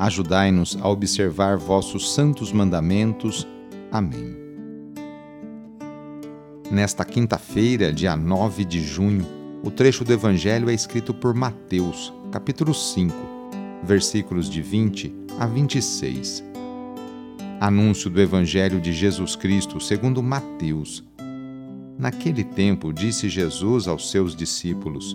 Ajudai-nos a observar vossos santos mandamentos. Amém. Nesta quinta-feira, dia 9 de junho, o trecho do Evangelho é escrito por Mateus, capítulo 5, versículos de 20 a 26. Anúncio do Evangelho de Jesus Cristo segundo Mateus. Naquele tempo disse Jesus aos seus discípulos: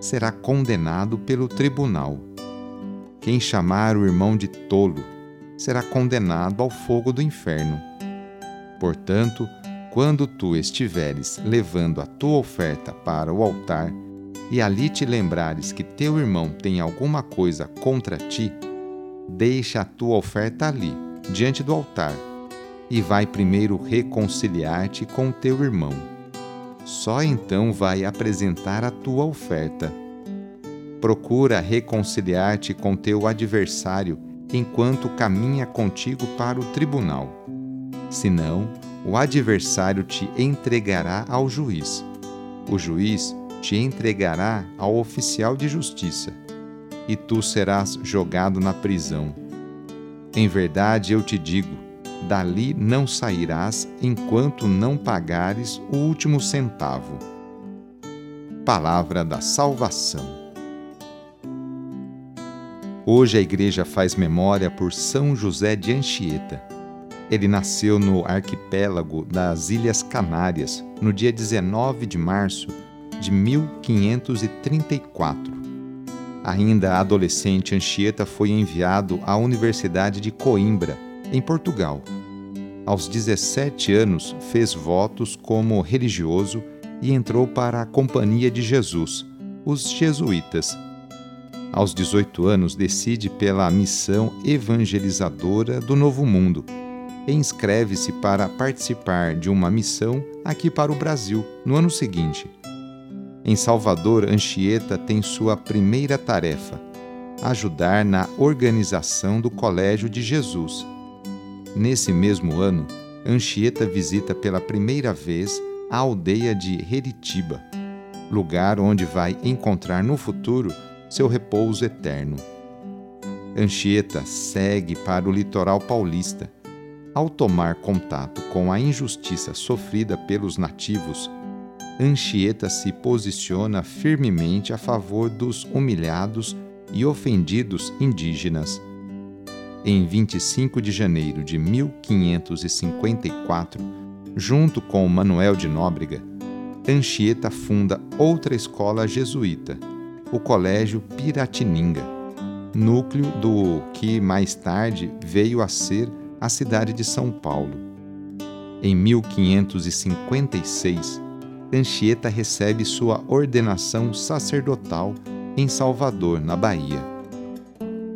será condenado pelo tribunal. Quem chamar o irmão de tolo será condenado ao fogo do inferno. Portanto, quando tu estiveres levando a tua oferta para o altar, e ali te lembrares que teu irmão tem alguma coisa contra ti, deixa a tua oferta ali, diante do altar, e vai primeiro reconciliar-te com teu irmão só então vai apresentar a tua oferta. Procura reconciliar-te com teu adversário enquanto caminha contigo para o tribunal. Senão, o adversário te entregará ao juiz. O juiz te entregará ao oficial de justiça, e tu serás jogado na prisão. Em verdade, eu te digo, dali não sairás enquanto não pagares o último centavo. Palavra da Salvação. Hoje a igreja faz memória por São José de Anchieta. Ele nasceu no arquipélago das Ilhas Canárias no dia 19 de março de 1534. Ainda adolescente, Anchieta foi enviado à Universidade de Coimbra em Portugal. Aos 17 anos, fez votos como religioso e entrou para a Companhia de Jesus, os jesuítas. Aos 18 anos, decide pela missão evangelizadora do Novo Mundo e inscreve-se para participar de uma missão aqui para o Brasil no ano seguinte. Em Salvador, Anchieta tem sua primeira tarefa: ajudar na organização do Colégio de Jesus Nesse mesmo ano, Anchieta visita pela primeira vez a aldeia de Heritiba, lugar onde vai encontrar no futuro seu repouso eterno. Anchieta segue para o litoral paulista. Ao tomar contato com a injustiça sofrida pelos nativos, Anchieta se posiciona firmemente a favor dos humilhados e ofendidos indígenas em 25 de janeiro de 1554, junto com Manuel de Nóbrega, Anchieta funda outra escola jesuíta, o Colégio Piratininga, núcleo do que mais tarde veio a ser a cidade de São Paulo. Em 1556, Anchieta recebe sua ordenação sacerdotal em Salvador, na Bahia.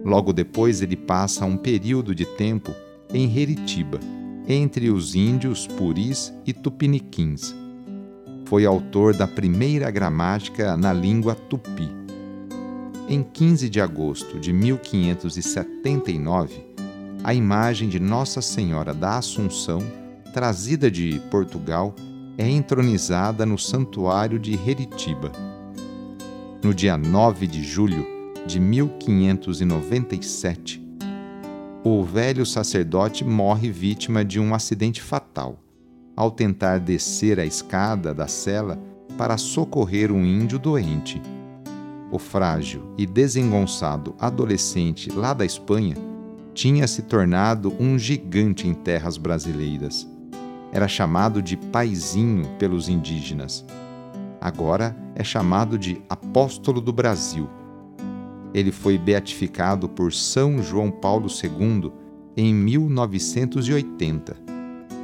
Logo depois, ele passa um período de tempo em Heritiba, entre os índios puris e tupiniquins. Foi autor da primeira gramática na língua tupi. Em 15 de agosto de 1579, a imagem de Nossa Senhora da Assunção, trazida de Portugal, é entronizada no Santuário de Heritiba. No dia 9 de julho de 1597, o velho sacerdote morre vítima de um acidente fatal ao tentar descer a escada da cela para socorrer um índio doente. O frágil e desengonçado adolescente lá da Espanha tinha se tornado um gigante em terras brasileiras. Era chamado de paizinho pelos indígenas. Agora é chamado de apóstolo do Brasil ele foi beatificado por São João Paulo II em 1980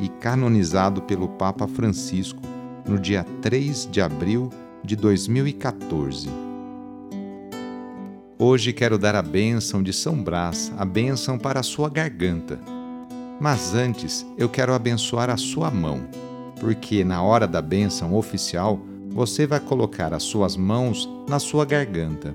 e canonizado pelo Papa Francisco no dia 3 de abril de 2014. Hoje quero dar a bênção de São Brás, a bênção para a sua garganta. Mas antes eu quero abençoar a sua mão, porque na hora da bênção oficial você vai colocar as suas mãos na sua garganta.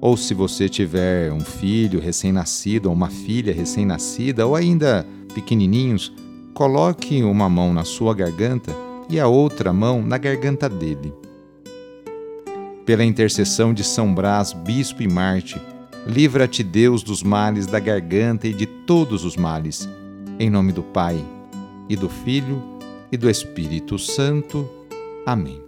ou se você tiver um filho recém-nascido ou uma filha recém-nascida ou ainda pequenininhos, coloque uma mão na sua garganta e a outra mão na garganta dele. Pela intercessão de São Brás, bispo e Marte, livra-te Deus dos males da garganta e de todos os males. Em nome do Pai, e do Filho, e do Espírito Santo. Amém.